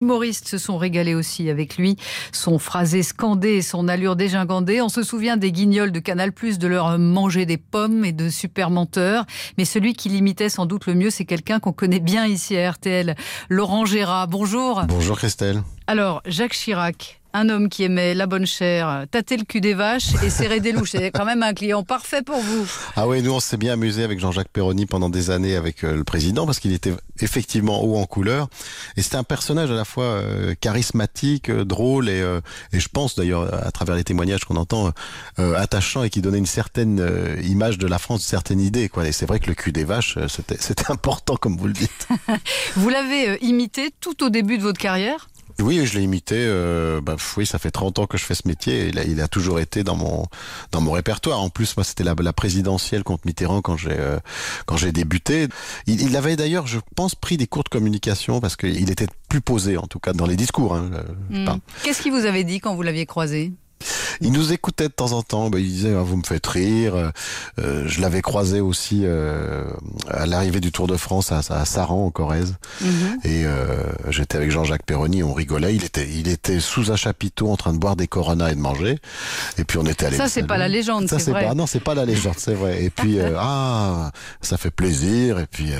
humoristes se sont régalés aussi avec lui. Son phrasé scandé et son allure dégingandée. On se souvient des guignols de Canal+, de leur manger des pommes et de super menteurs. Mais celui qui l'imitait sans doute le mieux, c'est quelqu'un qu'on connaît bien ici à RTL. Laurent Gérard, bonjour. Bonjour Christelle. Alors, Jacques Chirac, un homme qui aimait la bonne chair, tâter le cul des vaches et serrer des louches. C'est quand même un client parfait pour vous. Ah oui, nous on s'est bien amusé avec Jean-Jacques Perroni pendant des années avec euh, le président parce qu'il était effectivement haut en couleur et c'était un personnage à la fois euh, charismatique, euh, drôle et, et je pense d'ailleurs à travers les témoignages qu'on entend attachant et qui donnait une certaine image de la France, une certaine idée quoi. Et c'est vrai que le cul des vaches c'était important comme vous le dites. vous l'avez imité tout au début de votre carrière? Oui, je l'ai imité. Euh, bah, oui, ça fait 30 ans que je fais ce métier. Et il a, toujours été dans mon dans mon répertoire. En plus, moi, c'était la, la, présidentielle contre Mitterrand quand j'ai euh, quand j'ai débuté. Il, il avait d'ailleurs, je pense, pris des cours de communication parce qu'il était plus posé, en tout cas, dans les discours. Hein, hmm. Qu'est-ce qu'il vous avait dit quand vous l'aviez croisé? il nous écoutait de temps en temps. Bah, il disait ah, vous me faites rire. Euh, je l'avais croisé aussi euh, à l'arrivée du Tour de France à, à Saran en Corrèze. Mhm. Et euh, j'étais avec Jean-Jacques Perroni. On rigolait. Il était, il était sous un chapiteau en train de boire des Coronas et de manger. Et puis on était allé. Ça c'est pas la légende. Ça c'est. Pas, non, c'est pas la légende, c'est vrai. Et puis ah, ça fait plaisir. Et puis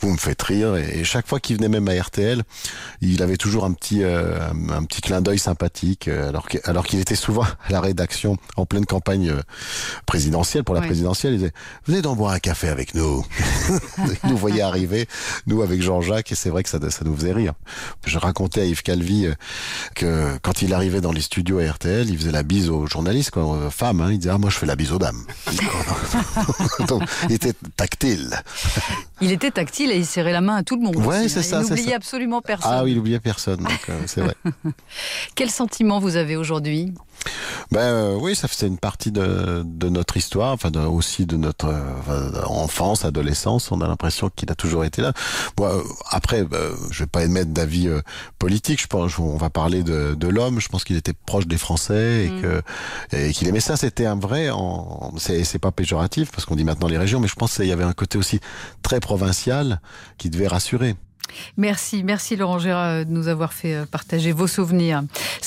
vous me faites rire. Et, chaque fois qu'il venait même à RTL, il avait toujours un petit, un, petit clin d'œil sympathique. alors alors qu'il était souvent à la rédaction en pleine campagne euh, présidentielle, pour la présidentielle, il disait Venez donc boire un café avec nous. nous voyait arriver, nous avec Jean-Jacques, et c'est vrai que ça, ça nous faisait rire. Je racontais à Yves Calvi euh, que quand il arrivait dans les studios à RTL, il faisait la bise aux journalistes, quoi, aux femmes. Hein. il disait Ah, moi je fais la bise aux dames. donc, il était tactile. Il était tactile et il serrait la main à tout le monde. Ouais, c'est ça. Il n'oubliait absolument personne. Ah oui, il n'oubliait personne, euh, c'est vrai. Quel sentiment vous avez aujourd'hui? Ben euh, oui, ça c'est une partie de, de, notre histoire, enfin aussi de notre euh, enfance, adolescence. On a l'impression qu'il a toujours été là. Bon, euh, après, je vais pas émettre d'avis politique. Je pense, on va parler de, de l'homme. Je pense qu'il était proche des Français et mm. que et qu'il aimait ça. C'était un vrai. C'est pas péjoratif parce qu'on dit maintenant les régions, mais je pense qu'il y avait un côté aussi très provincial qui devait rassurer. Merci, merci Laurent Gérard de nous avoir fait partager vos souvenirs.